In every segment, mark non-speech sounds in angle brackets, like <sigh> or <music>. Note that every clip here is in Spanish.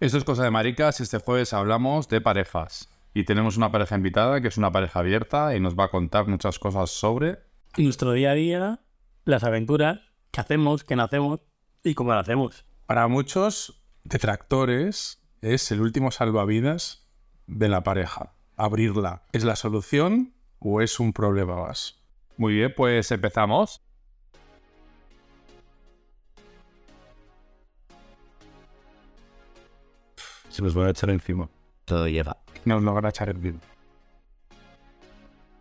Esto es cosa de maricas y este jueves hablamos de parejas. Y tenemos una pareja invitada que es una pareja abierta y nos va a contar muchas cosas sobre... Nuestro día a día, las aventuras, qué hacemos, qué no hacemos y cómo lo hacemos. Para muchos detractores es el último salvavidas de la pareja. Abrirla. ¿Es la solución o es un problema más? Muy bien, pues empezamos. Se nos va a echar encima. Todo lleva. Nos lo van a echar encima.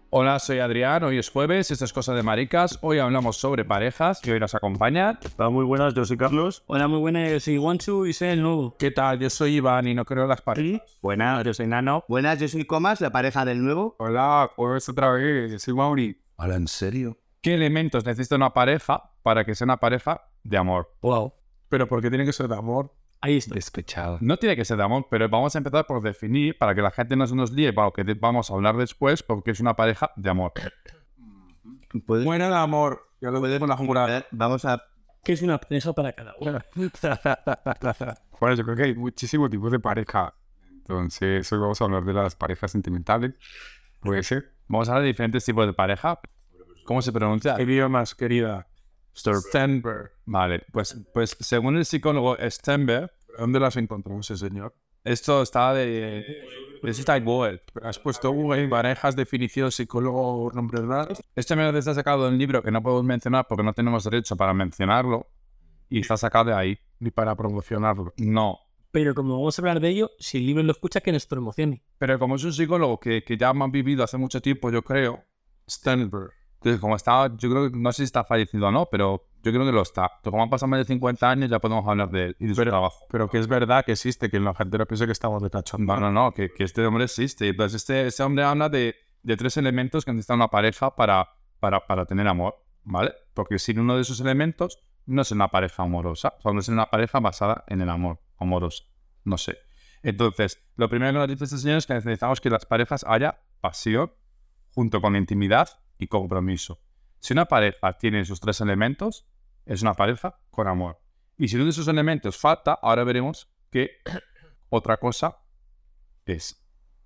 Hola, soy Adrián, hoy es jueves, esto es Cosa de Maricas, hoy hablamos sobre parejas y hoy nos acompaña... Hola, muy buenas, yo soy Carlos. Hola, muy buenas, yo soy Wanchu y soy el nuevo. ¿Qué tal? Yo soy Iván y no creo en las parejas. Buenas, yo soy Nano. Buenas, yo soy Comas, la pareja del nuevo. Hola, pues otra vez, yo soy Mauri. Hola, ¿en serio? ¿Qué elementos necesita una pareja para que sea una pareja de amor? Wow. ¿Pero por qué tiene que ser de amor? Ahí está. Despechado. No tiene que ser de amor, pero vamos a empezar por definir, para que la gente no se nos líe, para lo que vamos a hablar después, porque es una pareja de amor. ¿Puedes- Buena de amor. Ya lo podemos la jurada. Eh, Vamos a... Que es una pareja para cada uno. <laughs> Bueno, yo creo que hay muchísimos tipos de pareja. Entonces, hoy vamos a hablar de las parejas sentimentales. Puede ser. Vamos a hablar de diferentes tipos de pareja. ¿Cómo se pronuncia? Idiomas, querida. Stenberg. Vale, pues, pues según el psicólogo Stenberg, ¿Dónde las encontramos ese señor? esto está de... En Google. Has puesto Google, parejas, definición, psicólogo, nombres raros. Este me lo está sacado de un libro que no podemos mencionar porque no tenemos derecho para mencionarlo. Y está sacado de ahí. Ni para promocionarlo. No. Pero como vamos a hablar de ello, si el libro lo escucha, que nos promocione. Pero como es un psicólogo que, que ya ha vivido hace mucho tiempo, yo creo, Stenberg. Entonces, como está, yo creo que no sé si está fallecido o no, pero yo creo que lo está. Entonces, como han pasado más de 50 años, ya podemos hablar de él y de su trabajo. Pero que es verdad que existe, que la gente no piensa que estamos de. No, no, no, que, que este hombre existe. Entonces, este, este hombre habla de, de tres elementos que necesita una pareja para, para, para tener amor, ¿vale? Porque sin uno de esos elementos, no es una pareja amorosa. O sea, no es una pareja basada en el amor amoroso. No sé. Entonces, lo primero que nos dice este señor es que necesitamos que las parejas haya pasión junto con intimidad y compromiso. Si una pareja tiene esos tres elementos, es una pareja con amor. Y si uno de esos elementos falta, ahora veremos qué <coughs> otra cosa es.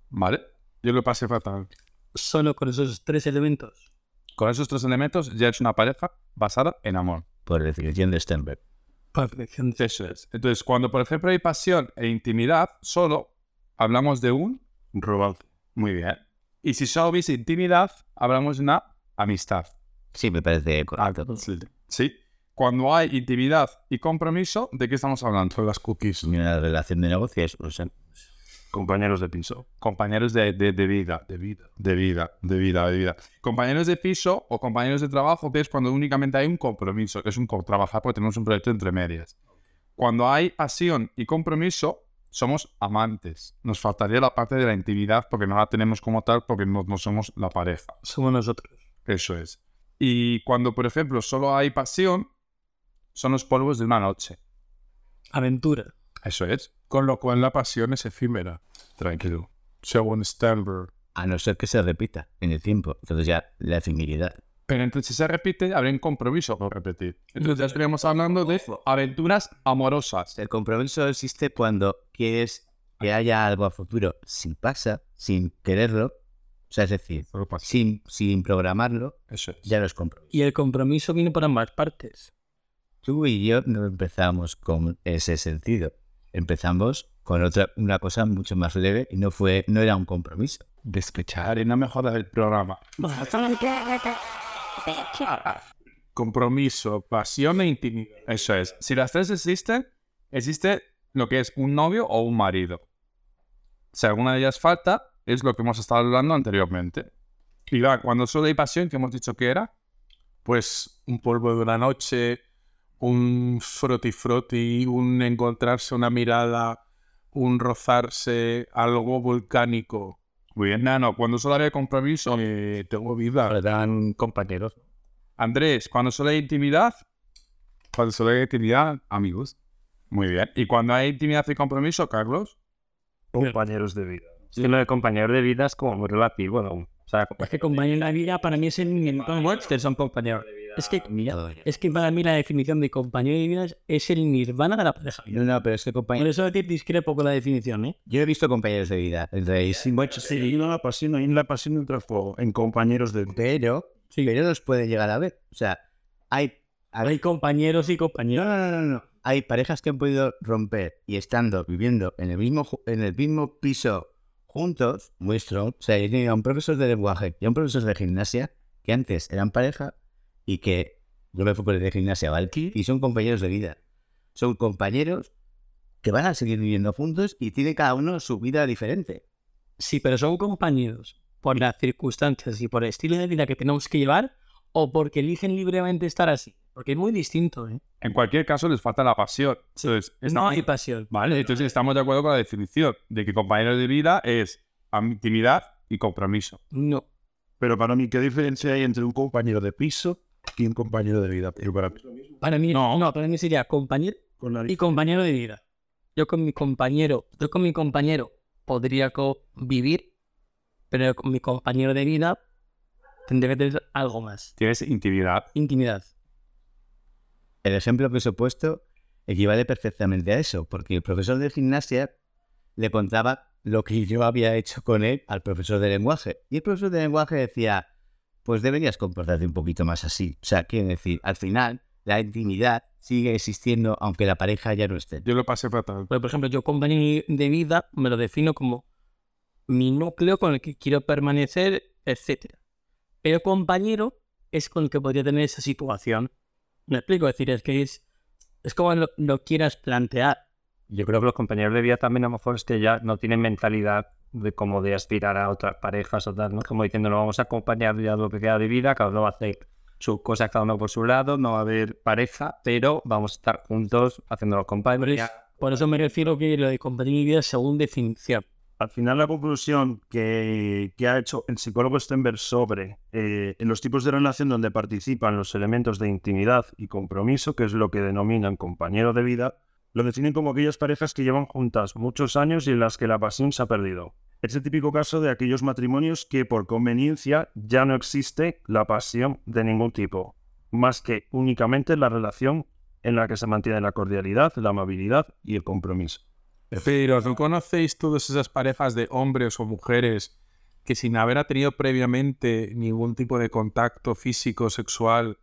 ¿Vale? Yo lo pasé fatal. Solo con esos tres elementos. Con esos tres elementos ya es una pareja basada en amor. Por definición de Stenberg. Perfección. Eso es. Entonces, cuando por ejemplo hay pasión e intimidad, solo hablamos de un Romance. muy bien. Y si solo hubiese intimidad, hablamos de una amistad. Sí, me parece correcto. ¿Sí? Cuando hay intimidad y compromiso, ¿de qué estamos hablando? Son las cookies. Una relación de negocios, o sea, Compañeros de piso. Compañeros de, de- de vida. De vida. De vida, de vida, de vida. Compañeros de piso o compañeros de trabajo, que es cuando únicamente hay un compromiso, que es un co- trabajar porque tenemos un proyecto entre medias. Cuando hay pasión y compromiso, somos amantes. Nos faltaría la parte de la intimidad porque no la tenemos como tal, porque no, no somos la pareja. Somos nosotros. Eso es. Y cuando, por ejemplo, solo hay pasión, son los polvos de una noche. Aventura. Eso es. Con lo cual la pasión es efímera. Tranquilo. Según Stenberg. a no ser que se repita en el tiempo. Entonces ya la efemeridad. Pero entonces, si se repite, habría un compromiso por repetir. Entonces, ya estaríamos hablando de aventuras amorosas. El compromiso existe cuando quieres que haya algo a futuro sin pasa, sin quererlo. O sea, es decir, sin, sin programarlo, Eso es. ya no es compromiso. Y el compromiso viene por ambas partes. Tú y yo no empezamos con ese sentido. Empezamos con otra, una cosa mucho más leve y no fue, no era un compromiso. Despechar y no me jodas el programa. Compromiso, pasión e intimidad. Eso es. Si las tres existen, existe lo que es un novio o un marido. Si alguna de ellas falta, es lo que hemos estado hablando anteriormente. Y va, cuando solo hay pasión, que hemos dicho que era, Pues un polvo de una noche, un froti froti, un encontrarse una mirada, un rozarse, algo volcánico. Muy bien, Nano, cuando solo hay compromiso, Eh, tengo vida. Eran compañeros. Andrés, cuando solo hay intimidad, Cuando solo hay intimidad, amigos. muy bien. Y cuando hay intimidad y compromiso, Carlos, Compañeros de vida. Sí, lo de compañeros de vida es como muy relativo, ¿no? O sea, Es que compañero de vida para mí es el Ustedes son compañeros de vida. Es que, es que para mí la definición de compañero de vida es- el nirvana de la pareja. No, no, pero es que Por compañero. eso te discrepo con la definición, ¿eh? Yo he visto compañeros de vida. Entre sí, Sí, y no la pasión, ahí la pasión entra en juego, en compañeros de... pero, pero los puede llegar a ver. O sea, hay, a Hay compañeros y no, compañeros. no, no, no, no. Hay parejas que han podido romper y estando viviendo en el mismo en el mismo piso juntos, muy strong. O sea, yo tenía un profesor de lenguaje y a un profesor de gimnasia que antes eran pareja y que yo me fui por el de gimnasia, ¿vale? Y son compañeros de vida. Son compañeros que van a seguir viviendo juntos y tienen cada uno su vida diferente. Sí, pero son compañeros por las circunstancias y por el estilo de vida que tenemos que llevar o porque eligen libremente estar así. Porque es muy distinto, ¿eh? En cualquier caso, les falta la pasión. Entonces, No estamos- hay pasión. Vale, entonces estamos de acuerdo con la definición de que compañero de vida es intimidad y compromiso. No. Pero para mí, ¿qué diferencia hay entre un compañero de piso y un compañero de vida? Pero para mí. Para mí no, para mí sería compañero y compañero de vida. Yo con mi compañero, yo con mi compañero podría convivir, pero con mi compañero de vida tendría que tener algo más. Tienes intimidad. Intimidad. El ejemplo que os he puesto equivale perfectamente a eso, porque el profesor de gimnasia le contaba lo que yo había hecho con él al profesor de lenguaje. Y el profesor de lenguaje decía, pues deberías comportarte un poquito más así. O sea, quiere decir, al final, la intimidad sigue existiendo aunque la pareja ya no esté. Yo lo pasé fatal. Pues, por ejemplo, yo compañero de vida me lo defino como mi núcleo con el que quiero permanecer, etc. Pero compañero es con el que podría tener esa situación. Me explico, es decir, es que es, es como lo, lo quieras plantear. Yo creo que los compañeros de vida también a lo mejor es que ya no tienen mentalidad de como de aspirar a otras parejas o tal, ¿no? Como diciendo, nos vamos a acompañar ya lo que queda de vida, cada uno va a hacer sus cosas, cada uno por su lado, no va a haber pareja, pero vamos a estar juntos haciendo los eso, por eso me refiero que lo de compañero de vida es según definición. Al final, la conclusión que, que ha hecho el psicólogo Stenberg sobre eh, en los tipos de relación donde participan los elementos de intimidad y compromiso, que es lo que denominan compañero de vida, lo definen como aquellas parejas que llevan juntas muchos años y en las que la pasión se ha perdido. Es el típico caso de aquellos matrimonios que por conveniencia ya no existe la pasión de ningún tipo, más que únicamente la relación en la que se mantiene la cordialidad, la amabilidad y el compromiso. Pero ¿no conocéis todas esas parejas de hombres o mujeres que sin haber tenido previamente ningún tipo de contacto físico, sexual,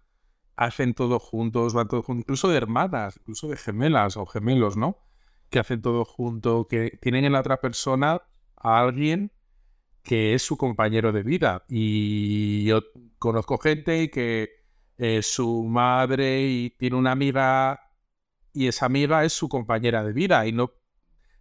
hacen todo juntos, van todos juntos, incluso de hermanas, incluso de gemelas o gemelos, ¿no? Que hacen todo junto, que tienen en la otra persona a alguien que es su compañero de vida. Y yo conozco gente que eh, su madre y tiene una amiga y esa amiga es su compañera de vida y no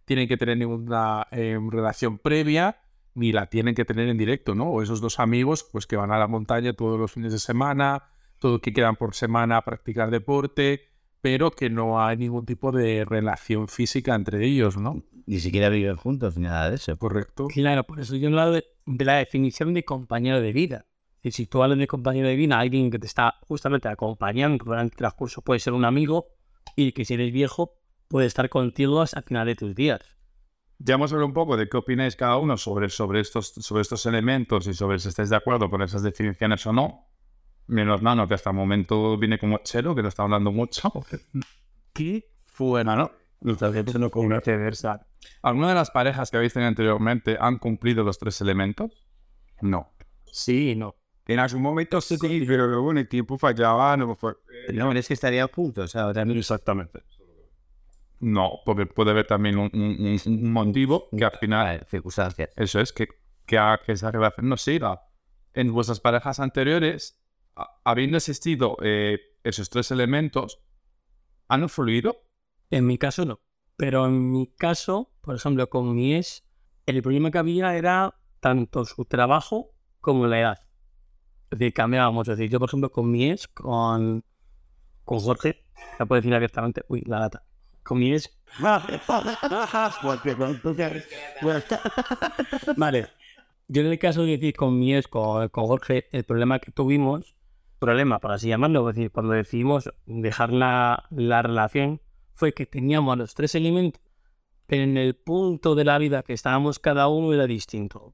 tienen que tener ninguna eh, relación previa ni la tienen que tener en directo, ¿no? O esos dos amigos, pues que van a la montaña todos los fines de semana, todo que quedan por semana a practicar deporte, pero que no hay ningún tipo de relación física entre ellos, ¿no? Ni siquiera viven juntos ni nada de eso. Correcto. Claro, por eso yo hablo de, de la definición de compañero de vida. Y si tú hablas de compañero de vida, alguien que te está justamente acompañando durante el transcurso puede ser un amigo y que si eres viejo puede estar contigo hasta el final de tus días. Ya hemos hablado un poco de qué opináis cada uno sobre, sobre, estos, sobre estos elementos y sobre si estáis de acuerdo con esas definiciones o no. Menos Nano, que hasta el momento viene como chero, que no está hablando mucho. ¿Qué fuera, no? con viceversa. ¿Alguna de las parejas que habéis tenido anteriormente han cumplido los tres elementos? No. Sí y no. En algún momento sí, pero luego en el tiempo fallaba, no fue. No, es que estarían juntos ahora mismo. Exactamente. No, porque puede haber también un, un- un motivo que al final, circunstancias. eso es, que, que, que esa relación no siga. En vuestras parejas anteriores, a- habiendo existido eh, esos tres elementos, ¿han fluido? En mi caso no. Pero en mi caso, por ejemplo, con mi ex, el problema que había era tanto su trabajo como la edad. Es decir, cambiábamos. Es decir, yo, por ejemplo, con mi ex, con, con Jorge, ya puedo decir abiertamente, uy, la gata. Con mi ex. vale. Yo en el caso de decir con mi ex, con, con Jorge, el problema que tuvimos, problema, por así llamarlo, es decir, cuando decidimos dejar la, la relación, fue que teníamos los tres elementos, pero en el punto de la vida que estábamos cada uno era distinto.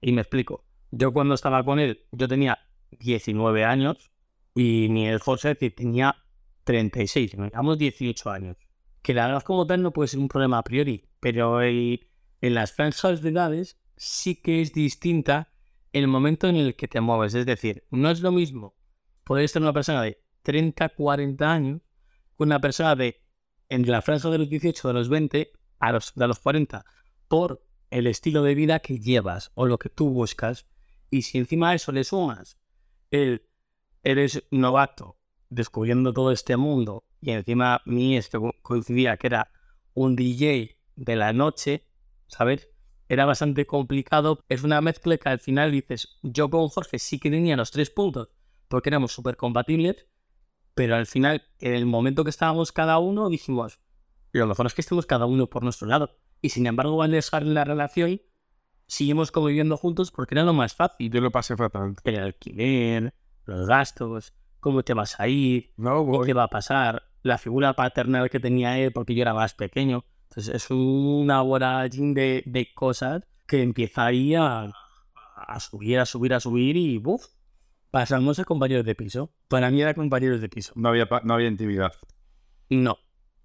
Y me explico. Yo cuando estaba con él, yo tenía 19 años Y mi el José decir, tenía 36, nos llevamos 18 años. Que la edad como tal no puede ser un problema a priori, pero el- en las franjas de edades sí que es distinta el momento en el que te mueves. Es decir, no es lo mismo poder estar una persona de 30, 40 años con una persona de en la franja de los 18, de los 20 a los, de los 40, por el estilo de vida que llevas o lo que tú buscas. Y si encima a eso le sumas el eres novato descubriendo todo este mundo y encima mi esto co- coincidía que era un DJ de la noche, ¿sabes? Era bastante complicado. Es una mezcla que al final dices, yo con Jorge sí que tenía los tres puntos porque éramos súper compatibles, pero al final, en el momento que estábamos cada uno, dijimos, lo mejor es que estemos cada uno por nuestro lado. Y sin embargo, al dejar la relación, seguimos conviviendo juntos porque era lo más fácil. Yo lo pasé fatal. El alquiler, los gastos, cómo te vas a ir, No, qué voy. te va a pasar, la figura paternal que tenía él porque yo era más pequeño. Entonces es una vorágine de, de cosas que empieza ahí a, a subir, a subir, a subir y ¡buf! Pasamos a compañeros de piso. Para mí era compañeros de piso. No había, no había intimidad. No.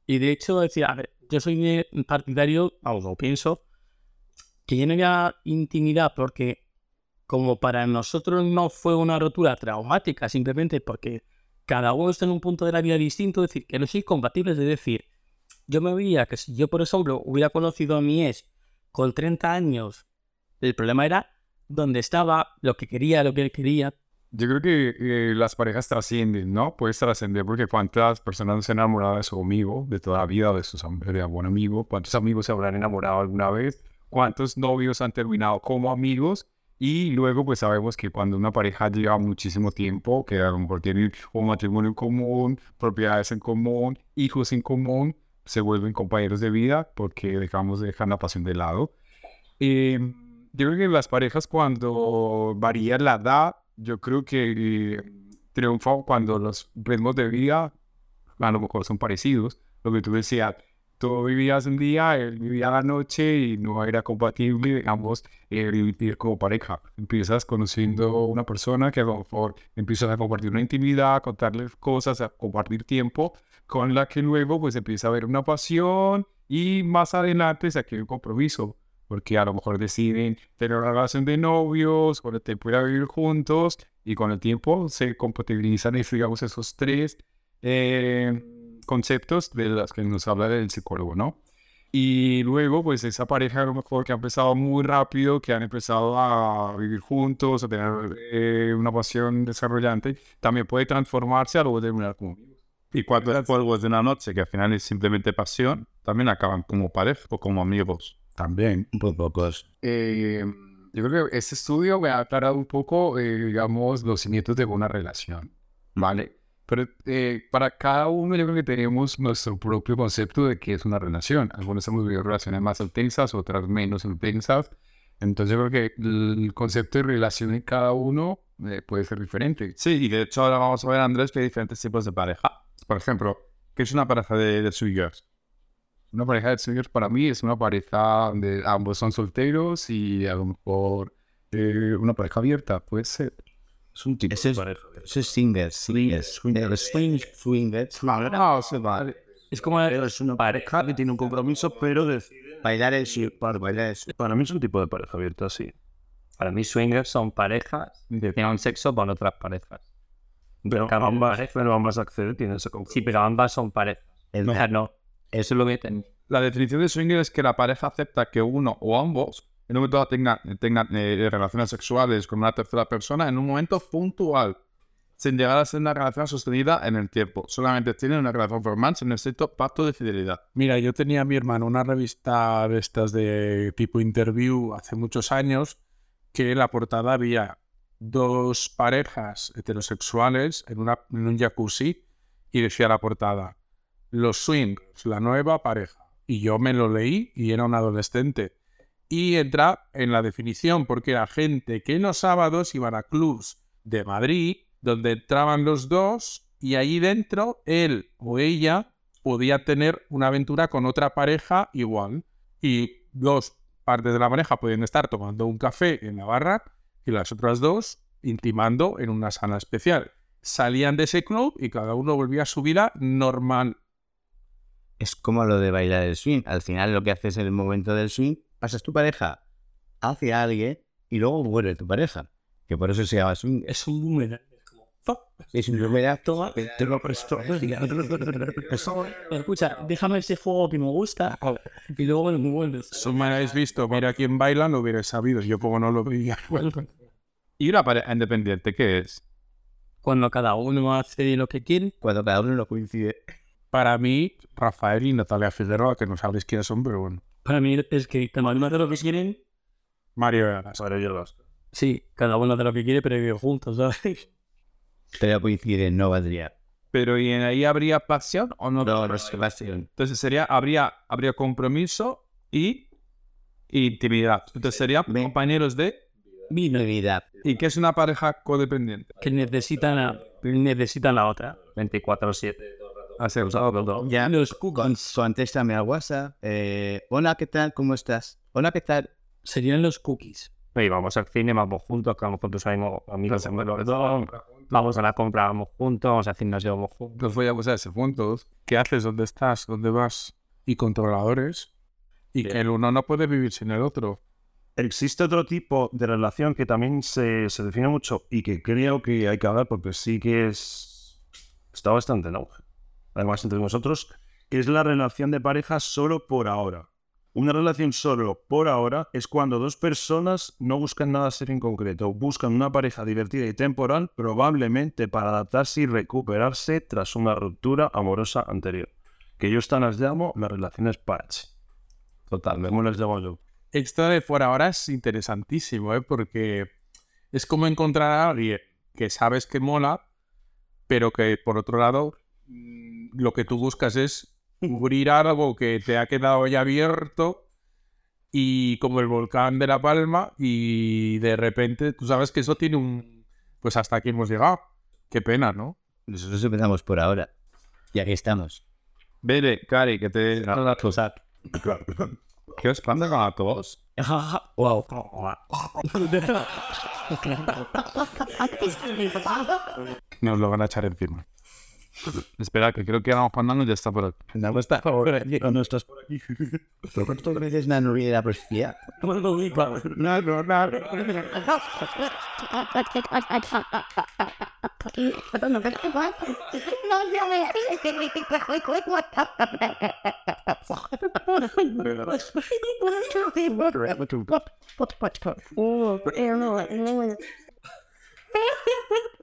Y de hecho, decía, a ver, yo soy partidario, vamos, o pienso, que ya no había intimidad porque como para nosotros no fue una rotura traumática, simplemente porque cada uno está en un punto de la vida distinto, es decir, que no soy compatibles, es decir, yo me veía que si yo, por ejemplo, hubiera conocido a mi ex con 30 años, el problema era dónde estaba, lo que quería, lo que él quería, Yo creo que eh, las parejas trascienden, ¿no? Puedes trascender porque cuántas personas se han enamorado de su amigo de toda la vida, de su de buen amigo, cuántos amigos se habrán enamorado alguna vez, cuántos novios han terminado como amigos y luego pues sabemos que cuando una pareja lleva muchísimo tiempo, que a lo mejor tienen un matrimonio en común, propiedades en común, hijos en común, se vuelven compañeros de vida porque dejamos de dejar la pasión de lado. Eh, yo creo que las parejas cuando varía la edad, yo creo que eh, triunfa cuando los ritmos de vida a lo mejor son parecidos. Lo que tú decías, tú vivías un día, él vivía la noche y no era compatible, digamos, vivir como pareja. Empiezas conociendo una persona que a lo mejor empiezas a compartir una intimidad, contarle cosas, a compartir tiempo, con la que luego pues empieza a haber una pasión y más adelante se adquiere un compromiso porque a lo mejor deciden tener una relación de novios, con el tiempo ir a vivir juntos, y con el tiempo se compatibilizan, digamos, esos tres eh, conceptos de los que nos habla el psicólogo, ¿no? Y luego, pues esa pareja a lo mejor que ha empezado muy rápido, que han empezado a vivir juntos, a tener eh, una pasión desarrollante, también puede transformarse a luego terminar como amigos. Y cuando es de una noche, que al final es simplemente pasión, también acaban como pareja o como amigos. También. Muy pocos. Eh, yo creo que este estudio me ha aclarado un poco, eh, digamos, los cimientos de una relación, ¿vale? Pero eh, para cada uno yo creo que tenemos nuestro propio concepto de qué es una relación. Algunos hemos vivido relaciones más intensas, otras menos intensas. Entonces yo creo que el concepto de relación en cada uno eh, puede ser diferente. Sí, y de hecho ahora vamos a ver, Andrés, que hay diferentes tipos de pareja. Por ejemplo, ¿qué es una pareja de, de swingers? Una pareja de swingers para mí es una pareja donde ambos son solteros y a lo mejor eh, una pareja abierta, puede ser. Es un tipo Ese de es- pareja. Eso es swingers. Swingers. Swingers. Swing, swingers. No, se vale. es como Es una pareja que tiene un compromiso, pero decide. Bailar el. Bailar el. Para mí es un tipo de pareja abierta, sí. Para mí, swingers son parejas que tienen sexo con otras parejas. Pero Cada ambas, pareja- pero ambas acceden, tienen ese compromiso. Sí, pero ambas son parejas. El- O sea, no. Eso es lo que ten- La definición de swinger es que la pareja acepta que uno o ambos en un momento tengan, eh, relaciones sexuales con una tercera persona en un momento puntual, sin llegar a ser una relación sostenida en el tiempo. Solamente tienen una relación formal sin estricto pacto de fidelidad. Mira, yo tenía a mi hermano una revista de estas de tipo interview hace muchos años que en la portada había dos parejas heterosexuales en, una, en un jacuzzi y decía la portada, los swingers, la nueva pareja. Y yo me lo leí y era un adolescente. Y entra en la definición porque era gente que los sábados iban a clubs de Madrid donde entraban los dos y ahí dentro él o ella podía tener una aventura con otra pareja igual. Y dos partes de la pareja podían estar tomando un café en la barra y las otras dos intimando en una sala especial. salían de ese club y cada uno volvía a su vida normal. Es como lo de bailar el swing. Al final lo que haces en el momento del swing, pasas tu pareja hacia alguien y luego vuelve tu pareja. Que por eso se llama swing. Es un boomerang. Es un número Toma, Te lo presto. Escucha, déjame ese fuego que me gusta y luego me vuelves. Eso me habéis visto, mira quién baila, lo hubiera sabido. Yo como no lo veía. ¿Y una pareja independiente qué es? Cuando cada uno hace lo que quiere, cuando cada uno no coincide. Para mí, Rafael y Natalia Figueroa, que no sabéis quiénes son, pero bueno. para mí es que cada uno hace lo que quieren. Mario Eras. Sí, cada uno hace lo que quiere, pero viven juntos, ¿sabes? Pero coincide, no valdría. Pero ¿y en ahí habría pasión o no? No, no es pasión. Entonces sería, habría, habría compromiso y intimidad. Entonces serían Ven. compañeros de... Vida. Vida. ¿Y qué es una pareja codependiente? Que necesitan a, necesitan la otra. 24-7. Usado todo. Ya. Con-. Contéstame al WhatsApp. Eh, Hola, ¿qué tal? ¿Cómo estás? Hola, ¿qué tal? Serían los cookies. Y vamos al cine, vamos juntos, quedamos juntos, amigos, dos, vamos a la compra, vamos juntos, vamos al gimnasio, vamos juntos. Nos voy a usar ese punto. ¿Qué haces? ¿Dónde estás? ¿Dónde vas? Y controladores. Y que el uno no puede vivir sin el otro. Existe otro tipo de relación que también se, se define mucho y que creo que hay que hablar porque sí que es está bastante en auge. Además, entre nosotros, es la relación de pareja solo por ahora. Una relación solo por ahora es cuando dos personas no buscan nada serio en concreto, buscan una pareja divertida y temporal, probablemente para adaptarse y recuperarse tras una ruptura amorosa anterior. Que yo estas las llamo las relaciones patch. Total, ¿cómo las llamo yo? Esto de fuera ahora es interesantísimo, ¿eh? Porque es como encontrar a alguien que sabes que mola, pero que por otro lado lo que tú buscas es <laughs> cubrir algo que te ha quedado ya abierto y como el volcán de La Palma y de repente tú sabes que eso tiene un... Pues hasta aquí hemos llegado. Qué pena, ¿no? Nosotros empezamos por ahora. Y aquí estamos. Vele, Cari, que te... ¿Qué os pasa con a todos? wow. Nos lo van a echar encima. <laughs> Espera, que creo que éramos Fernando ya está por aquí. No estás por aquí. No estás por aquí. ¿Cuántas veces me han olvidado la profecía? No, no, no. <laughs>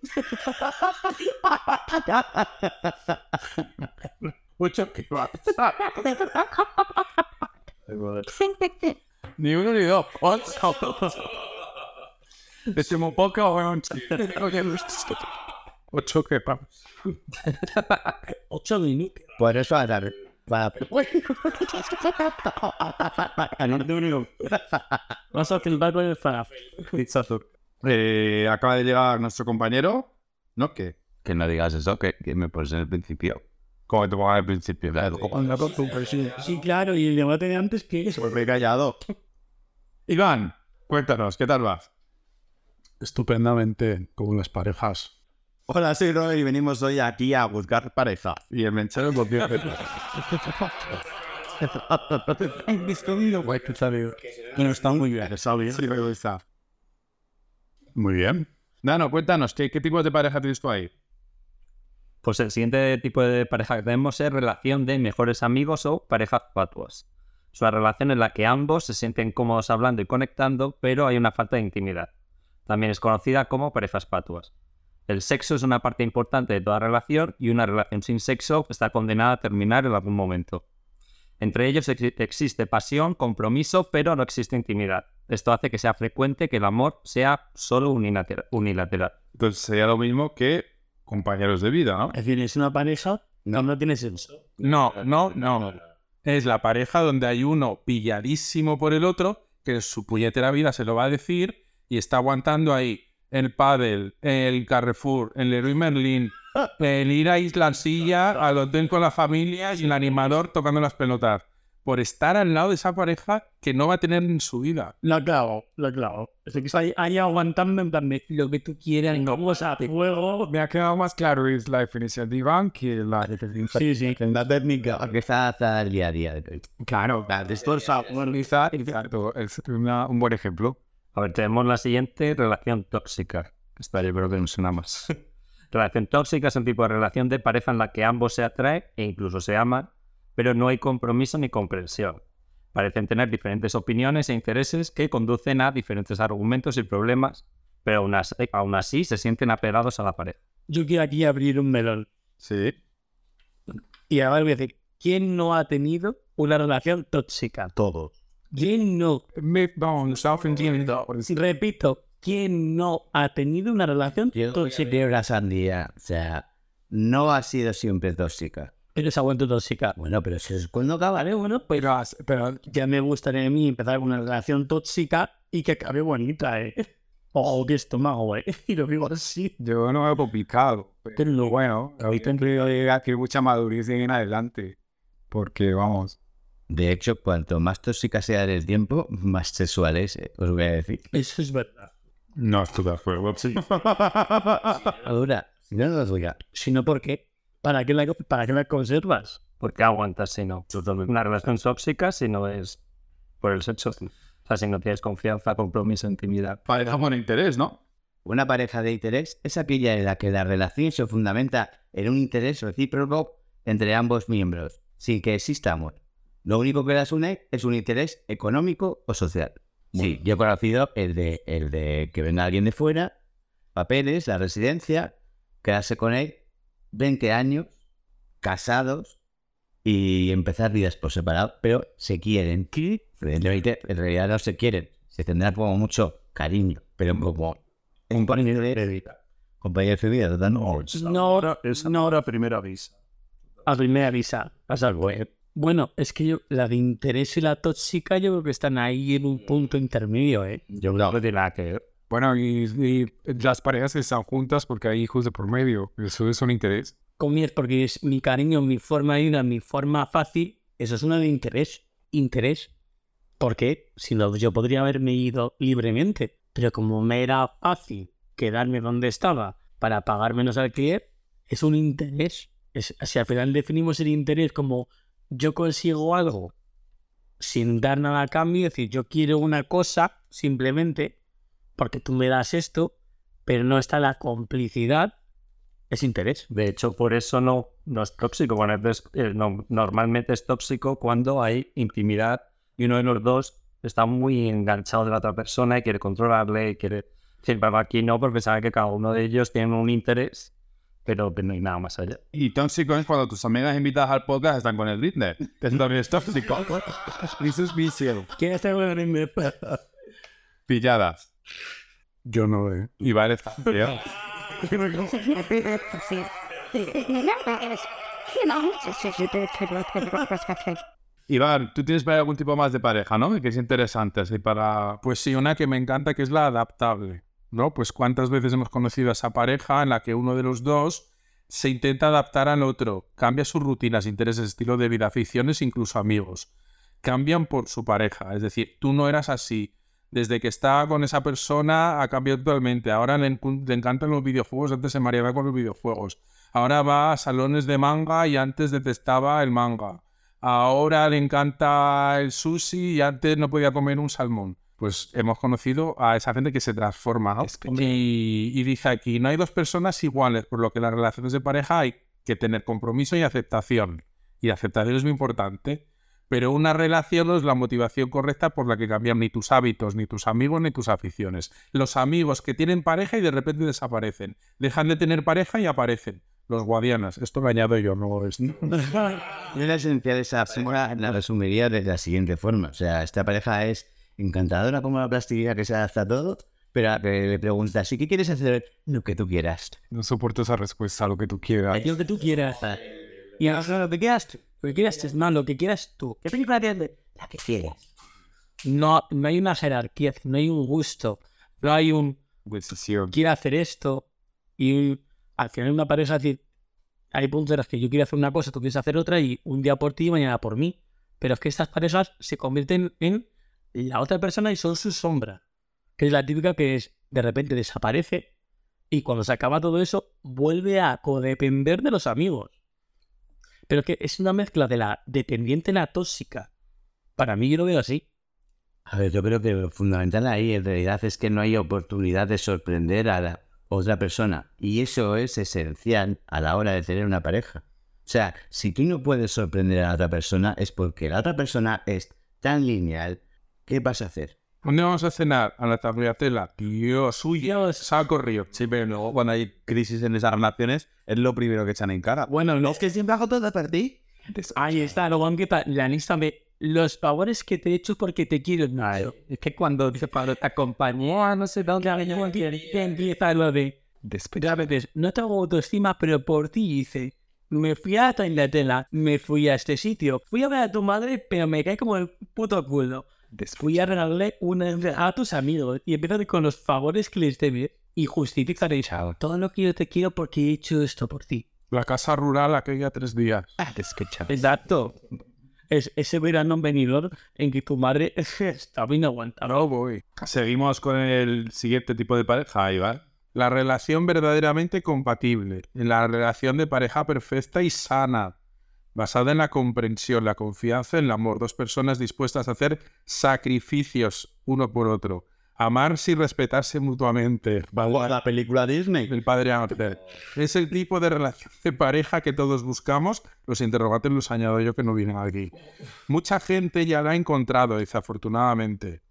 <laughs> Ni uno ni dos. Decimos poco o un Ocho que vamos. Ocho minutos. Por eso a dar. Vas a filmar con el falafel. Eh, acaba de llegar nuestro compañero. ¿No? ¿Qué? Que no digas eso, que, que me pones en el principio. Como te pongas al principio. Sí, claro, y el debate de antes que es. Me he callado. <laughs> Iván, cuéntanos, ¿qué tal vas? Estupendamente, como las parejas. Hola, soy Roy y venimos hoy aquí a buscar pareja. Y el menchero por ti. Bueno, está muy bien. Sí, me gusta. Muy bien. Nano, cuéntanos, ¿qué, qué tipos de pareja tienes tú ahí? Pues el siguiente tipo de pareja que tenemos es relación de mejores amigos o parejas fatuas. Es una relación en la que ambos se sienten cómodos hablando y conectando, pero hay una falta de intimidad. También es conocida como parejas fatuas. El sexo es una parte importante de toda relación y una relación sin sexo está condenada a terminar en algún momento. Entre ellos ex- existe pasión, compromiso, pero no existe intimidad. Esto hace que sea frecuente que el amor sea solo unilateral. Entonces sería lo mismo que compañeros de vida, ¿no? Es decir, es una pareja no, no tiene sexo. No, no, no. Es la pareja donde hay uno pilladísimo por el otro, que en su puñetera vida se lo va a decir y está aguantando ahí el pádel, el Carrefour, el Leroy Merlin, el ir a Isla Silla, al hotel con la familia y el animador tocando las pelotas. Por estar al lado de esa pareja que no va a tener en su vida. Lo clavo, lo clavo. Es que está ahí, ahí aguantando en plan de lo que tú quieras, vamos a fuego. Me ha quedado más claro es la definición de Iván que la definición. Sí, sí. La técnica. Que está hasta el día a día. Claro, La destorsa. Exacto, es una- un buen ejemplo. A ver, tenemos la siguiente relación tóxica. Esta yo creo que no suena más. <laughs> relación tóxica es un tipo de relación de pareja en la que ambos se atraen e incluso se aman, pero no hay compromiso ni comprensión. Parecen tener diferentes opiniones e intereses que conducen a diferentes argumentos y problemas, pero aún así, aún así se sienten apegados a la pareja. Yo quiero aquí abrir un melón. Sí. Y ahora voy a decir, ¿quién no ha tenido una relación tóxica? Todos. ¿Quién no? Me, vamos, está ofendiendo. Repito, ¿quién no ha tenido una relación Yo tóxica? creo la sandía. O sea, no ha sido siempre tóxica. Pero ha vuelto tóxica. Bueno, pero eso es cuando acaba. Vale, bueno, pues Pero, pero ya me gustaría a mí empezar con una relación tóxica y que acabe bonita, ¿eh? Oh, qué estómago, ¿eh? <laughs> Y lo digo así. yo no he complicado. Pero no. bueno, ahorita creo que mucha madurez en adelante. Porque, vamos, De hecho, cuanto más tóxica sea en el tiempo, más sexual es, eh, os voy a decir. Eso es verdad. No estoy de acuerdo. Madura. <laughs> Si no, no no, ¿por qué? ¿Para qué la, para qué la conservas? ¿Por qué aguantas si no? Una relación tóxica si no es por el sexo. O sea, si no tienes confianza, compromiso, intimidad. Pareja con interés, ¿no? Una pareja de interés es aquella en la que la relación se fundamenta en un interés recíproco entre ambos miembros, sin que exista amor. Lo único que las une es un interés económico o social. Sí, yo he conocido el de, el de que venga alguien de fuera, papeles, la residencia, quedarse con él 20 años, casados y empezar vidas por separado, pero se quieren. Evidentemente, en realidad no se quieren, se tendrán como mucho cariño, pero como un compañero de compañero de vida, total, no. No, no, la primera visa. a primera visa. Vas al web. Bueno, es que yo, la de interés y la tóxica, yo creo que están ahí en un punto intermedio, ¿eh? Yo creo No tiene nada que ver. Bueno, y, y las parejas están juntas porque hay hijos de por medio. Eso es un interés. Con mi es porque es mi cariño, mi forma de vida, mi forma fácil. Eso es una de interés. Interés. Porque si no, yo podría haberme ido libremente. Pero como me era fácil quedarme donde estaba para pagar menos alquiler, es un interés. Es, si al final definimos el interés como yo consigo algo sin dar nada a cambio, es decir, yo quiero una cosa simplemente porque tú me das esto, pero no está la complicidad, es interés. De hecho, por eso no, no es tóxico. Bueno, es eh, no- normalmente es tóxico cuando hay intimidad y uno de los dos está muy enganchado de la otra persona y quiere controlarle y quiere... Sin embargo, aquí no, porque sabe que cada uno de ellos tiene un interés, pero no hay nada más allá. Y tóxico es cuando tus amigas invitadas al podcast están con el Grinder. Eso también es tóxico. Eso es vicio. ¿Quién está con el inglés? Pilladas. Yo no, eh. Vale, tío. <laughs> Iván, tú tienes para algún tipo más de pareja, ¿no? Que es interesante, así para... Pues sí, una que me encanta que es la adaptable, ¿no? Pues cuántas veces hemos conocido a esa pareja en la que uno de los dos se intenta adaptar al otro, cambia sus rutinas, intereses, estilo de vida, aficiones, incluso amigos. Cambian por su pareja, es decir, tú no eras así. Desde que está con esa persona ha cambiado totalmente. Ahora le, encantan los videojuegos, antes se mareaba con los videojuegos. Ahora va a salones de manga y antes detestaba el manga. Ahora le encanta el sushi y antes no podía comer un salmón. Pues hemos conocido a esa gente que se transforma, ¿no? Y, y dice aquí, no hay dos personas iguales, por lo que en las relaciones de pareja hay que tener compromiso y aceptación. Y aceptación es muy importante. Pero una relación no es la motivación correcta por la que cambian ni tus hábitos, ni tus amigos, ni tus aficiones. Los amigos que tienen pareja y de repente desaparecen. Dejan de tener pareja y aparecen. Los guadianas. Esto lo añado yo, no es... <laughs> Yo la esencia de esa pareja la resumiría de la siguiente forma. O sea, esta pareja es encantadora como la plastilina que se adapta a todo, pero que le preguntas, ¿y qué quieres hacer? Lo que tú quieras. No soporto esa respuesta a lo que tú quieras. Lo que tú quieras. Y ahora lo que quieras. Lo que quieras tú. No, lo que quieras tú. ¿Qué película tienes? La que quieras. No, no hay una jerarquía, no hay un gusto. No hay un quiero hacer esto. Y al final una pareja es decir, hay puntos en los que yo quiero hacer una cosa, tú quieres hacer otra y un día por ti y mañana por mí. Pero es que estas parejas se convierten en la otra persona y son su sombra. Que es la típica que es, de repente desaparece y cuando se acaba todo eso, vuelve a codepender de los amigos. Pero que es una mezcla de la dependiente a la tóxica. Para mí yo lo veo así. A ver, yo creo que lo fundamental ahí en realidad es que no hay oportunidad de sorprender a la otra persona. Y eso es esencial a la hora de tener una pareja. O sea, si tú no puedes sorprender a la otra persona es porque la otra persona es tan lineal. ¿Qué vas a hacer? ¿Dónde vamos a cenar? A la tagliatella. Dios, suya. Se ha corrido. Sí, pero luego cuando hay crisis en esas relaciones es lo primero que echan en cara. Bueno, no. Es que siempre hago todo para ti. Ahí está, luego empieza la lista de los favores que te he hecho porque te quiero. No, es que cuando dice Pablo te acompañé a no sé dónde, empieza lo de después a veces no tengo autoestima, pero por ti hice. Me fui a Inglaterra, me fui a este sitio, fui a ver a tu madre, pero me cae como el puto culo. Fui a regalarle una a tus amigos y empiezan con los favores que les debes y justificaréis todo lo que yo te quiero porque he hecho esto por ti. La casa rural aquella tres días. Exacto. Es ese verano venidor en que tu madre <laughs> estaba inaguantable. No voy. Seguimos con el siguiente tipo de pareja, Iván. La relación verdaderamente compatible. La relación de pareja perfecta y sana. Basada en la comprensión, la confianza, el amor. Dos personas dispuestas a hacer sacrificios uno por otro. Amarse y respetarse mutuamente. La película Disney. El padre Arthur. Es el tipo de relación de pareja que todos buscamos. Los interrogantes los añado yo que no vienen aquí. Mucha gente ya la ha encontrado, desafortunadamente.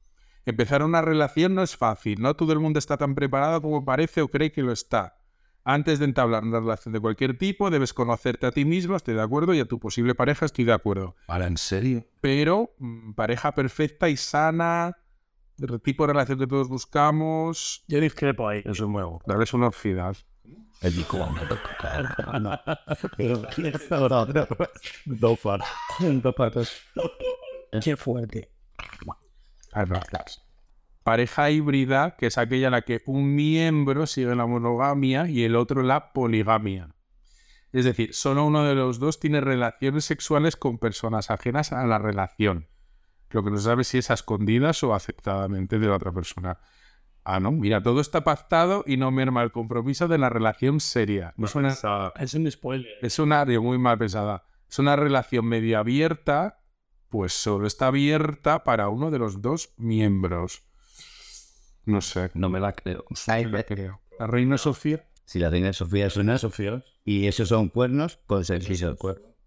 Empezar una relación no es fácil. No todo el mundo está tan preparado como parece o cree que lo está. Antes de entablar una relación de cualquier tipo, debes conocerte a ti mismo, estoy de acuerdo, y a tu posible pareja, estoy de acuerdo. ¿Ahora en serio? Pero mm, pareja perfecta y sana, el tipo de relación que todos buscamos. Yo discrepo ahí. Eso es nuevo. Darles una orfidad. El dico. Qué fuerte. Pareja híbrida, que es aquella en la que un miembro sigue la monogamia y el otro la poligamia. Es decir, solo uno de los dos tiene relaciones sexuales con personas ajenas a la relación. Lo que no se sabe si es a escondidas o aceptadamente de la otra persona. Ah, no, mira, todo está pactado y no merma el compromiso de la relación seria. No es, una, Es un spoiler. es un área muy mal pensada. Es una relación medio abierta, pues solo está abierta para uno de los dos miembros. No sé. No me la creo. Ay, la creo. La reina Sofía. Si la reina Sofía es una Sofía. y esos son cuernos, pues el piso.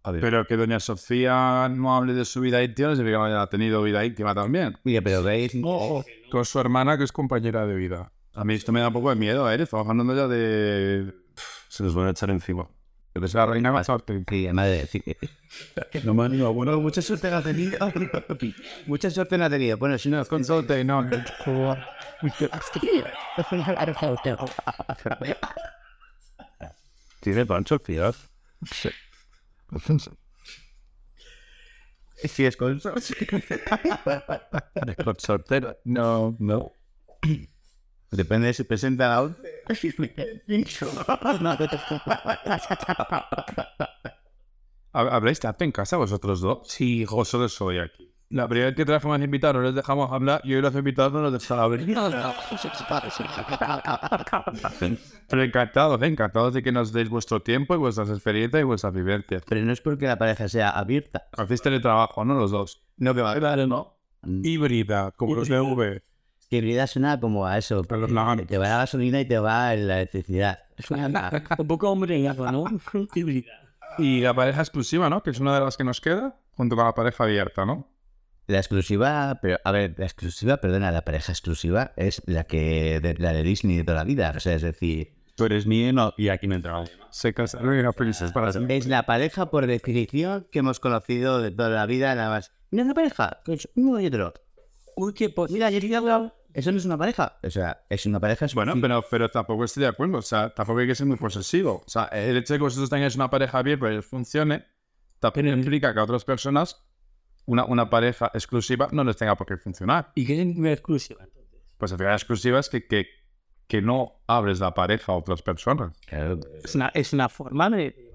Pero que doña Sofía no hable de su vida íntima, significa que no haya tenido vida íntima también. Mira, pero veis, Con su hermana, que es compañera de vida. A mí esto me da un poco de miedo, ¿eh? Estamos hablando ya de... Se nos van a echar encima. Lo que es la reina consorte. Sí, además de decir No me han bueno, mucha suerte no ha tenido. mucha suerte no ha tenido. Bueno, si no es Consorte, no. ¿Tiene pancho el Si es con Consortero. No, no. Depende de si presenta la 11. ¿Hab- ¿Habláis tanto en casa vosotros dos? Sí, o solo soy aquí. La primera vez que trajimos invitados no les dejamos hablar y hoy los invitados no nos dejan hablar. Pero encantados, ¿eh? encantados de que nos deis vuestro tiempo y vuestras experiencias y vuestras vivencias. Pero no es porque la pareja sea abierta. Hacéis teletrabajo, ¿no? Los dos. No que va. Claro, no. Híbrida, como los de V. Es que híbrida suena como a eso. Los lagartos. Te va la gasolina y te va la electricidad. Un poco hombre gato, ¿no? <laughs> Y la pareja exclusiva, ¿no? Que es una de las que nos queda, junto con la pareja abierta, ¿no? La exclusiva, pero a ver, la exclusiva, perdona, la pareja exclusiva es la que de, la de Disney de toda la vida. O sea, es decir, Tú eres mío no- y aquí no entra. Se casaron y eran felices para siempre. es la pareja por definición que hemos conocido de toda la vida, nada más. Mira una pareja, que es uno y otro. Uy, qué Mira, yo eso no es una pareja. O sea, es una pareja Bueno, exclusiva. pero, pero tampoco estoy de acuerdo. O sea, tampoco hay que ser muy posesivo. O sea, el hecho de que vosotros tengáis una pareja abierta y funcione, también implica que a otras personas, una, una pareja exclusiva, no les tenga por qué funcionar. ¿Y qué es mi exclusiva entonces? Pues al final exclusiva es que, que, que no abres la pareja a otras personas. Claro, Es una, es una forma de.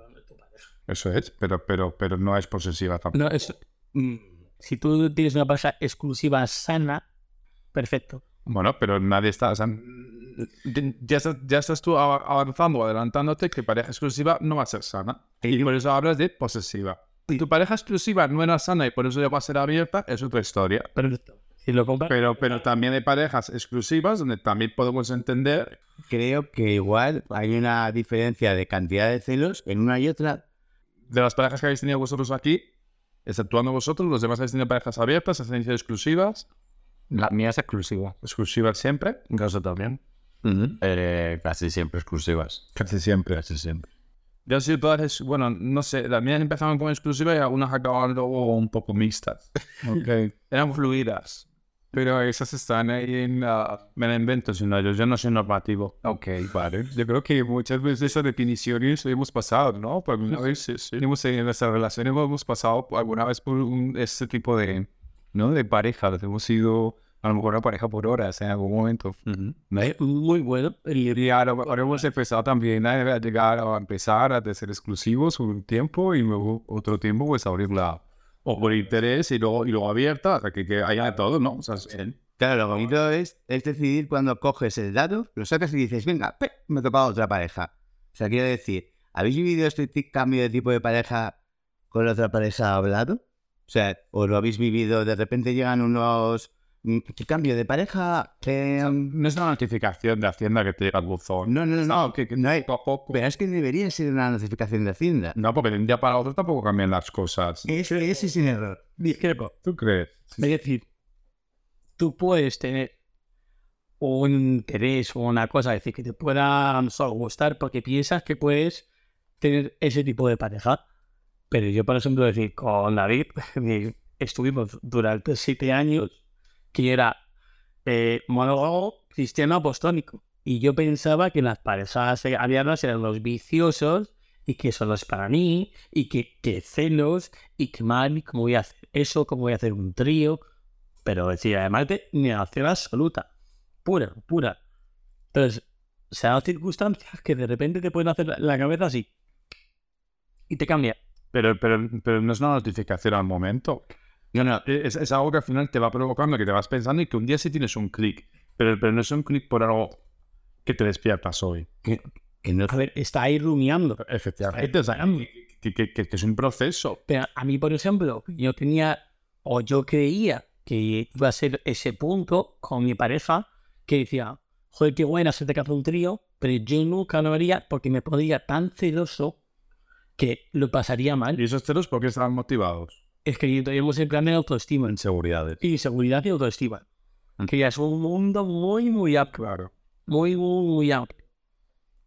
Eso es, pero, pero, pero no es posesiva tampoco. No, es. mm, Si tú tienes una pareja exclusiva sana, perfecto. Bueno, pero nadie está. O sea, ya, estás, ya estás tú av- avanzando, adelantándote que pareja exclusiva no va a ser sana. Y por eso hablas de posesiva. Si tu pareja exclusiva no era sana y por eso ya va a ser abierta, es otra historia. Perfecto. Si lo compras, Pero, pero también hay parejas exclusivas donde también podemos entender. Creo que igual hay una diferencia de cantidad de celos en una y otra. De las parejas que habéis tenido vosotros aquí, exceptuando vosotros, los demás habéis tenido parejas abiertas, habéis tenido exclusivas, La mía es exclusiva. exclusivas siempre. En casa también. Eh, casi siempre exclusivas. Casi siempre. Casi siempre. Yo sido todas, bueno, no sé, las mías empezaban con exclusiva y algunas acababan luego un poco mixtas. <laughs> Ok. Eran fluidas. Pero esas están ahí en la... Me la invento, si no, yo, yo no soy normativo. Ok, vale. Yo creo que muchas veces esas definiciones hemos pasado, ¿no? Por alguna vez hemos, en nuestra relación hemos pasado alguna vez por un, este tipo de, ¿no? De parejas. Hemos sido a lo mejor una pareja por horas en algún momento. es muy bueno. Y, Y ahora, ahora hemos empezado también a, a llegar a empezar a ser exclusivos un tiempo y luego otro tiempo pues abrirla. O por interés y luego, y luego abierta, o sea, que, que haya todo, ¿no? O sea, es- Claro, lo bonito es, es decidir cuando coges el dado, lo sacas y dices, venga, pe, me ha tocado otra pareja. O sea, quiero decir, ¿habéis vivido este cambio de tipo de pareja con la otra pareja hablado? O sea, ¿o lo habéis vivido, de repente llegan unos... mm, ¿Qué cambio de pareja? Eh, no es una notificación de Hacienda que te llega al buzón. no, no, no, no, que, que no hay- pero es que debería ser una notificación de Hacienda. No, porque de un día para otro tampoco cambian las cosas. Eso ese es el error. discrepo. ¿Tú crees? Es decir, tú puedes tener un interés o una cosa, es decir, que te pueda sé, gustar porque piensas que puedes tener ese tipo de pareja. Pero yo, por ejemplo, decir, con David, <laughs> eh, estuvimos durante siete años que era eh, monógamo cristiano apostólico. Y yo pensaba que las parejas abiertas eran los viciosos y que eso no es para mí, y que, que celos, y que mal, cómo voy a hacer eso, cómo voy a hacer un trío. Pero decía, además de negación absoluta, pura, pura. Entonces, se dan circunstancias que de repente te pueden hacer la cabeza así y te cambia. Pero, pero, pero no es una notificación al momento. No, no, Es, es algo que al final te va provocando, que te vas pensando y que un día sí tienes un clic. Pero, pero no es un clic por algo que te despiertas hoy. que no A ver, está ahí rumiando. Efectivamente. que, que- que- que es un proceso. Pero a mí, por ejemplo, yo tenía, o yo creía que iba a ser ese punto con mi pareja, que decía, joder, qué buena se te caza un trío, pero yo nunca lo haría porque me podría tan celoso que lo pasaría mal. ¿Y esos celos por qué estaban motivados? Es que tenemos el plan de autoestima. Inseguridades. Y seguridad y autoestima. Que ya es un mundo muy, muy amplio. Claro. Muy, muy, muy amplio.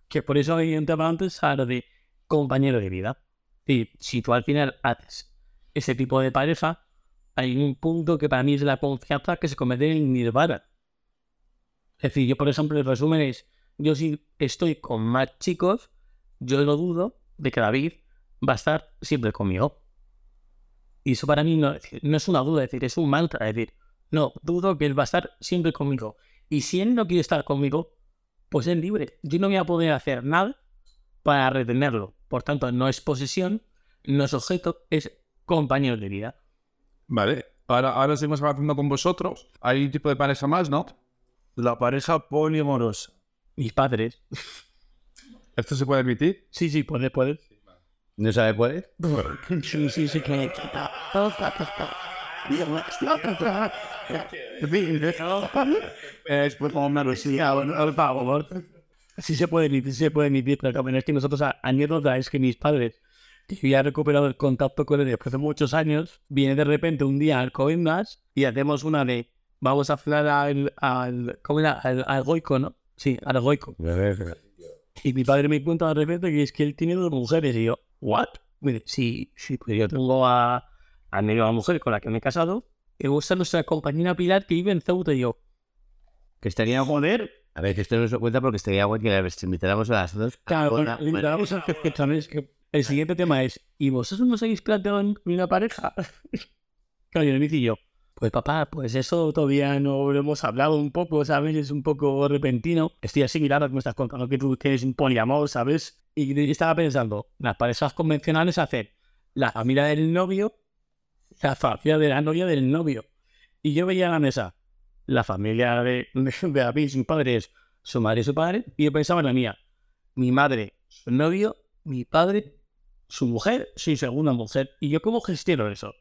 Que por eso hay tema antes a lo de compañero de vida. Y si tú al final haces ese tipo de pareja, hay un punto que para mí es la confianza que se convierte en nirvana. Es decir, yo por ejemplo, el resumen es, yo si estoy con más chicos, yo no dudo de que David va a estar siempre conmigo. Y eso para mí no, es decir, no es una duda, es decir, es un mantra, es decir, no, dudo que él va a estar siempre conmigo. Y si él no quiere estar conmigo, pues es libre. Yo no voy a poder hacer nada para retenerlo. Por tanto, no es posesión, no es objeto, es compañero de vida. Vale. Ahora, ahora seguimos avanzando con vosotros. Hay un tipo de pareja más, ¿no? La pareja poliamorosa. Mis padres. ¿Esto se puede emitir? Sí, sí, puede, puede. ¿No sabe cuál es? Sí, sí, sí, que... Es pues por favor. Sí se puede emitir, sí se puede emitir, pero también es que nosotros, a- anécdota es que mis padres, que yo ya he recuperado el contacto con ellos después de muchos años, viene de repente un día al Coimbras y hacemos una de, vamos a hablar al, al, ¿cómo era? Al, al Goico, ¿no? Sí, al Goico. Y mi padre me cuenta de repente que es que él tiene dos mujeres y yo, ¿what? Me dice, sí, sí, pues yo tengo a, a medio mujer con la que me he casado, y gusta nuestra compañera Pilar que vive en Ceuta y yo, Que estaría joder. A ver, que esto no se cuenta porque estaría guay que les invitáramos a las dos. Claro, bueno, invitamos a- ¿sabes? Que el siguiente tema es, ¿y vosotros no os habéis planteado en una pareja? <laughs> claro, y el y yo, pues papá, pues eso todavía no lo hemos hablado un poco, ¿sabes? Es un poco repentino. Estoy así, mirando, me estás contando que tú tienes un poliamor, ¿sabes? Y estaba pensando, las parejas convencionales hacen la familia del novio la familia de la novia del novio. Y yo veía en la mesa la familia de, de, <laughs> de David, sus padres, su madre y su padre, y yo pensaba en la mía. Mi madre, su novio, mi padre, su mujer, su segunda mujer. ¿Y yo cómo gestiono eso?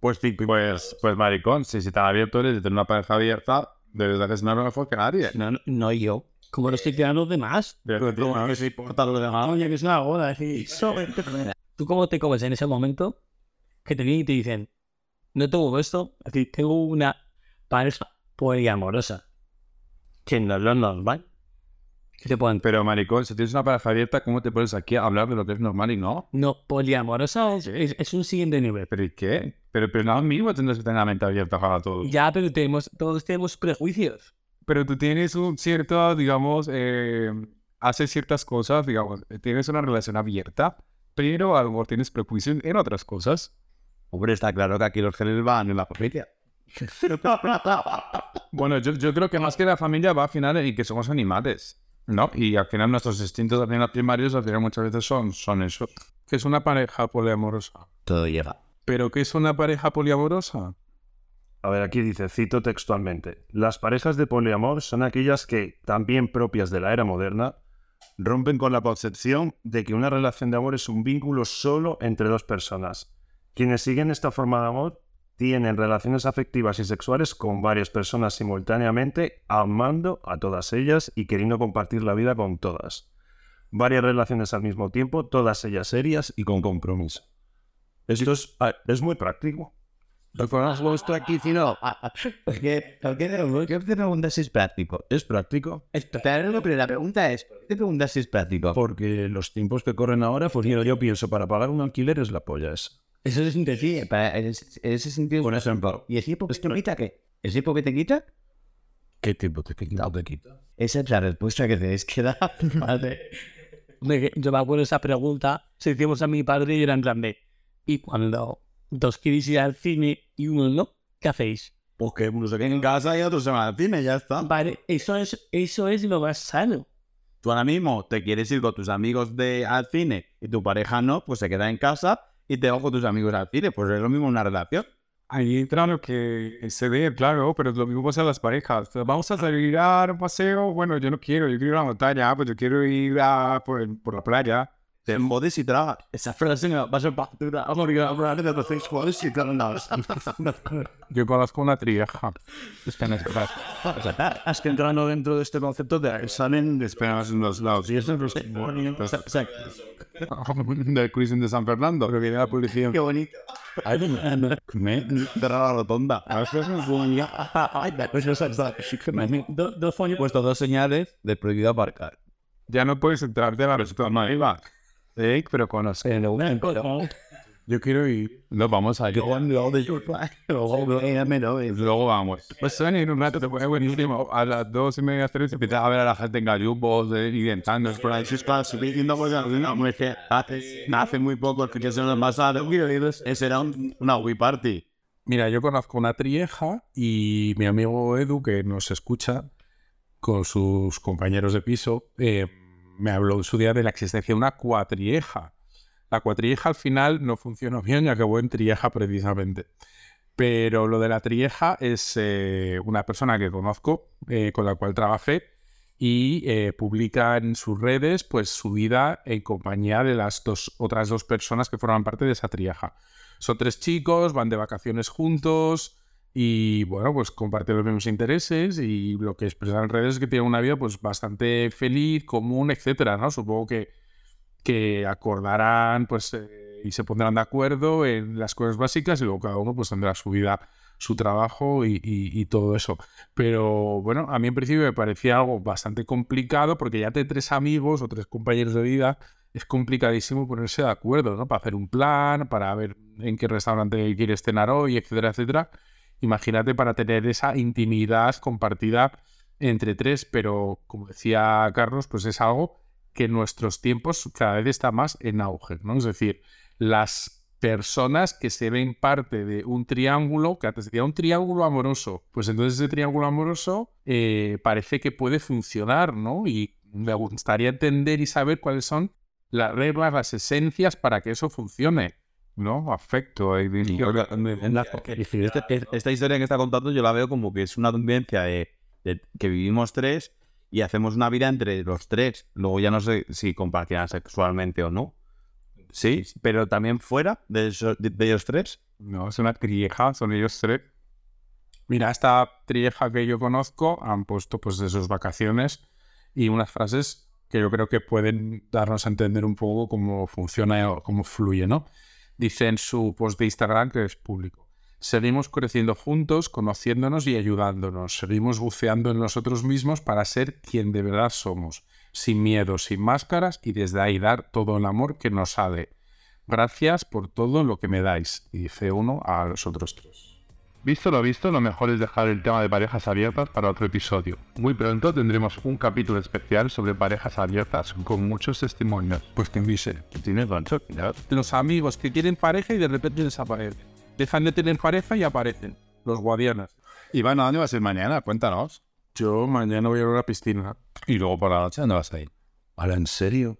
Pues, pues, pues maricón, si, si tan abierto eres de tener una pareja abierta, debes de gestionarlo mejor que nadie. No, no, no yo. ¿Cómo lo estoy quedando los demás? Pero, no les importa lo demás. Oye, que es una boda. sí. <laughs> ¿Tú cómo te comes en ese momento que te vienen y te dicen, no tengo esto? Es decir, tengo una pareja poliamorosa. Que no es lo normal. ¿Qué te pueden Pero maricón, si tienes una pareja abierta, ¿cómo te pones aquí a hablar de lo que es normal y no? No, poliamorosa es, es- es un siguiente nivel. ¿Pero y qué? Pero, pero nada mismo tendrás que tener la mente abierta para todo. Ya, pero tenemos, todos tenemos prejuicios. Pero tú tienes un cierto, digamos, eh, haces ciertas cosas, digamos, tienes una relación abierta, pero a lo mejor tienes prejuicios en otras cosas. Hombre, está claro que aquí los genes van en la familia. <laughs> Bueno, yo, yo creo que más que la familia va al final en que somos animales, ¿no? Y al final nuestros instintos al primarios al final muchas veces son, son eso. Que es una pareja poliamorosa. Todo llega. ¿Pero qué es una pareja poliamorosa? A ver, aquí dice, cito textualmente, las parejas de poliamor son aquellas que, también propias de la era moderna, rompen con la concepción de que una relación de amor es un vínculo solo entre dos personas. Quienes siguen esta forma de amor tienen relaciones afectivas y sexuales con varias personas simultáneamente, amando a todas ellas y queriendo compartir la vida con todas. Varias relaciones al mismo tiempo, todas ellas serias y con compromiso. Esto es, ah, es muy práctico. Lo conozco esto aquí, si no. ¿Por qué, te, preguntas si es práctico? ¿Es práctico? Pero, pero la pregunta es, ¿por qué te preguntas si es práctico? Porque los tiempos que corren ahora, pues mira, yo pienso, para pagar un alquiler es la polla esa. Eso es Sí, para- en, ese, en ese sentido. Por ejemplo, ¿Y el tiempo que te quita qué? ¿El tiempo que te quita? ¿qué tiempo te quita o te quita? Esa es la respuesta que tenéis que dar. <laughs> Me- Yo me acuerdo esa pregunta, se hicimos a mi padre y era en plan de, y cuando dos queréis ir al cine y uno no, ¿qué hacéis? Porque uno se queda en casa y otro se va al cine, ya está. Vale, eso es, eso es lo más sano. Tú ahora mismo te quieres ir con tus amigos de, al cine y tu pareja no, pues se queda en casa y te vas con tus amigos al cine. Pues es lo mismo una relación. Ahí entra lo que se ve, claro, pero lo mismo pasa a las parejas. Vamos a salir a dar un paseo. Bueno, yo no quiero, yo quiero ir a la montaña, pues yo quiero ir a, por, por la playa. Te jodes y tragas. Esa frase me va a ser factura. Vamos a hablar de los seis juegos y tal. <laughs> Yo conozco una trieja. Es que entrando dentro de este concepto de salen Esperamos en los lados. y eso es Del <laughs> cruising <laughs> de San Fernando. Pero viene la policía. Qué bonito. Cerrar la rotonda. Do- dos puesto dos señales de prohibido aparcar. Ya no puedes entrarte a la restaurante. iba. Sí, pero con los... Yo quiero ir. No, vamos a ir. Luego vamos. Pues en un rato te fue buenísimo. A las dos y media, tres, Empiezas a ver a la gente en gallumbos eh, y dentando. Por ahí. Hace muy poco, fin de semana pasado, ese era un- una Wii Party. Mira, yo conozco una trieja y mi amigo Edu, que nos escucha con sus compañeros de piso, eh, me habló en su día de la existencia de una cuatrieja. La cuatrieja al final no funcionó <laughs> bien y acabó en trieja precisamente. Pero lo de la trieja es eh, una persona que conozco, eh, con la cual trabajé, y eh, publica en sus redes pues su vida en compañía de las dos otras dos personas que forman parte de esa trieja. Son tres chicos, van de vacaciones juntos y bueno, pues comparten los mismos intereses y lo que expresan en redes es que tienen una vida pues bastante feliz, común, etcétera, ¿no? Supongo que, que acordarán pues eh, y se pondrán de acuerdo en las cosas básicas y luego cada uno pues tendrá su vida, su trabajo y, y- y todo eso. Pero bueno, a mí en principio me parecía algo bastante complicado porque ya de tres amigos o tres compañeros de vida es complicadísimo ponerse de acuerdo, ¿no? Para hacer un plan, para ver en qué restaurante quieres cenar hoy, etcétera, etcétera. Imagínate para tener esa intimidad compartida entre tres, pero como decía Carlos, pues es algo que en nuestros tiempos cada vez está más en auge, ¿no? Es decir, las personas que se ven parte de un triángulo, que antes decía un triángulo amoroso, pues entonces ese triángulo amoroso eh, parece que puede funcionar, ¿no? Y me gustaría entender y saber cuáles son las reglas, las esencias para que eso funcione. ¿No? Afecto. de- Esta, esta historia que está contando yo la veo como que es una convivencia de, de que vivimos tres y hacemos una vida entre los tres. Luego ya no sé si compartirán sexualmente o no. Sí, pero también fuera de, esos- de- de ellos tres. No, es una trieja, son ellos tres. Mira, esta trieja que yo conozco han puesto pues de sus vacaciones y unas frases que yo creo que pueden darnos a entender un poco cómo funciona o cómo fluye, ¿no? Dice en su post de Instagram que es público. Seguimos creciendo juntos, conociéndonos y ayudándonos. Seguimos buceando en nosotros mismos para ser quien de verdad somos, sin miedo, sin máscaras y desde ahí dar todo el amor que nos ha de. Gracias por todo lo que me dais. Dice uno a los otros tres. Visto lo visto, lo mejor es dejar el tema de parejas abiertas para otro episodio. Muy pronto tendremos un capítulo especial sobre parejas abiertas con muchos testimonios. Pues que dice. Gancho, claro. los amigos que tienen pareja y de repente desaparecen. Dejan de tener pareja y aparecen. Los guadianas. Iván, ¿a dónde vas a ir mañana? Cuéntanos. Yo mañana voy a ir a una piscina. Y luego por la noche, ¿dónde vas a ir? ¿Ahora en serio?